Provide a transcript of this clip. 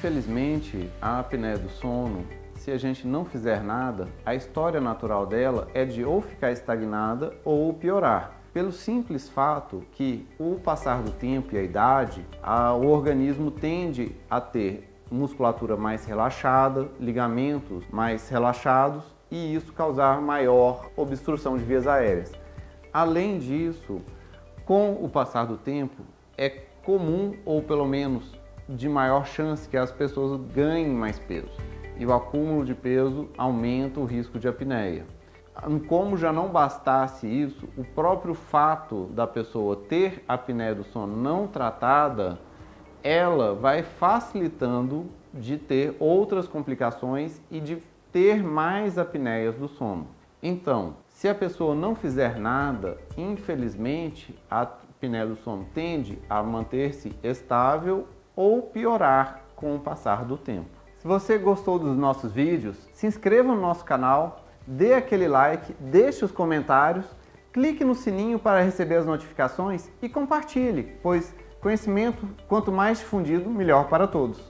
Infelizmente, a apneia do sono, se a gente não fizer nada, a história natural dela é de ou ficar estagnada ou piorar. Pelo simples fato que, o passar do tempo e a idade, a, o organismo tende a ter musculatura mais relaxada, ligamentos mais relaxados e isso causar maior obstrução de vias aéreas. Além disso, com o passar do tempo, é comum ou pelo menos de maior chance que as pessoas ganhem mais peso. E o acúmulo de peso aumenta o risco de apneia. Como já não bastasse isso, o próprio fato da pessoa ter apneia do sono não tratada, ela vai facilitando de ter outras complicações e de ter mais apneias do sono. Então, se a pessoa não fizer nada, infelizmente a apneia do sono tende a manter-se estável ou piorar com o passar do tempo. Se você gostou dos nossos vídeos, se inscreva no nosso canal, dê aquele like, deixe os comentários, clique no sininho para receber as notificações e compartilhe, pois conhecimento, quanto mais difundido, melhor para todos.